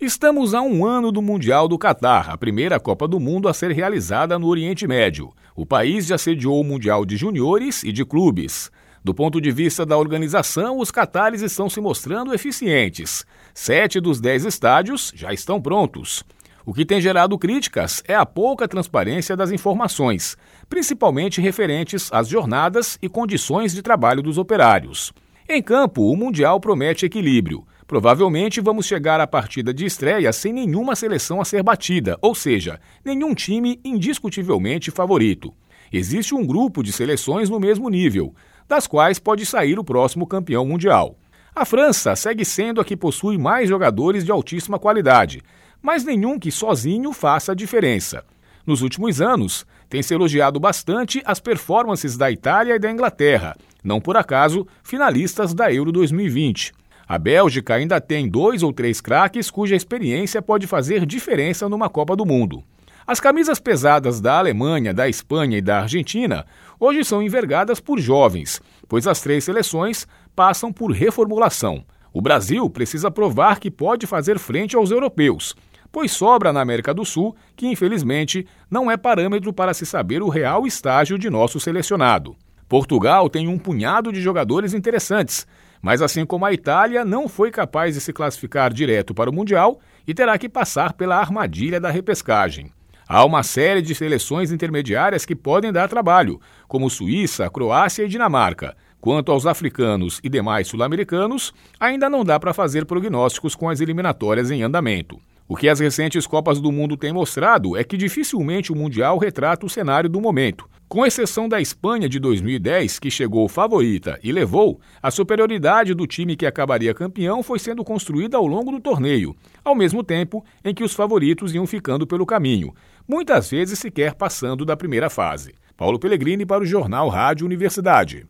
Estamos a um ano do Mundial do Catar, a primeira Copa do Mundo a ser realizada no Oriente Médio. O país já sediou o Mundial de Juniores e de Clubes. Do ponto de vista da organização, os catares estão se mostrando eficientes. Sete dos dez estádios já estão prontos. O que tem gerado críticas é a pouca transparência das informações, principalmente referentes às jornadas e condições de trabalho dos operários. Em campo, o Mundial promete equilíbrio. Provavelmente vamos chegar à partida de estreia sem nenhuma seleção a ser batida, ou seja, nenhum time indiscutivelmente favorito. Existe um grupo de seleções no mesmo nível, das quais pode sair o próximo campeão mundial. A França segue sendo a que possui mais jogadores de altíssima qualidade, mas nenhum que sozinho faça a diferença. Nos últimos anos, tem se elogiado bastante as performances da Itália e da Inglaterra, não por acaso finalistas da Euro 2020. A Bélgica ainda tem dois ou três craques cuja experiência pode fazer diferença numa Copa do Mundo. As camisas pesadas da Alemanha, da Espanha e da Argentina hoje são envergadas por jovens, pois as três seleções passam por reformulação. O Brasil precisa provar que pode fazer frente aos europeus, pois sobra na América do Sul que, infelizmente, não é parâmetro para se saber o real estágio de nosso selecionado. Portugal tem um punhado de jogadores interessantes, mas assim como a Itália, não foi capaz de se classificar direto para o Mundial e terá que passar pela armadilha da repescagem. Há uma série de seleções intermediárias que podem dar trabalho, como Suíça, Croácia e Dinamarca. Quanto aos africanos e demais sul-americanos, ainda não dá para fazer prognósticos com as eliminatórias em andamento. O que as recentes Copas do Mundo têm mostrado é que dificilmente o Mundial retrata o cenário do momento. Com exceção da Espanha de 2010, que chegou favorita e levou, a superioridade do time que acabaria campeão foi sendo construída ao longo do torneio, ao mesmo tempo em que os favoritos iam ficando pelo caminho, muitas vezes sequer passando da primeira fase. Paulo Pellegrini para o Jornal Rádio Universidade.